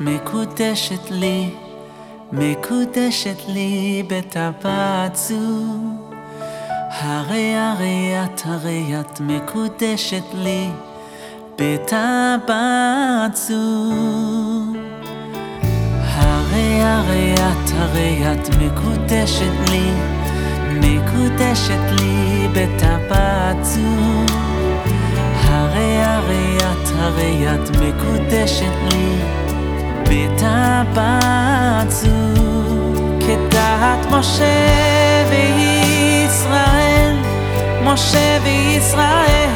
מקודשת לי, מקודשת לי בטבצו. הרי הרי את, הרי את מקודשת לי בטבצו. הרי הרי את, הרי את מקודשת לי, מקודשת לי בטבצו. את מקודשת לי בטבצו. כדעת משה וישראל, משה וישראל.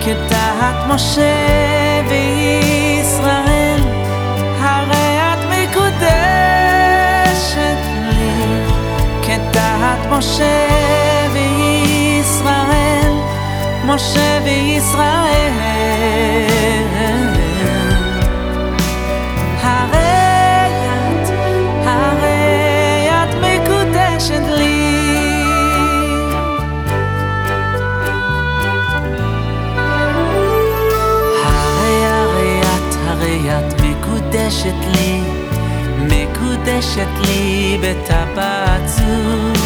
כדעת משה וישראל, הרי את מקודשת לי. כדעת משה משה וישראל. הרי הרי את מקודשת לי. הרי את, הרי את מקודשת לי, מקודשת לי בטבצו. וכדת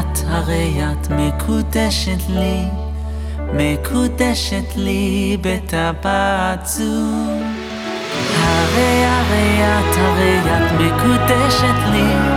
את, הרי את מקודשת לי, מקודשת לי בטבצו. הרי הרי את, הרי את מקודשת לי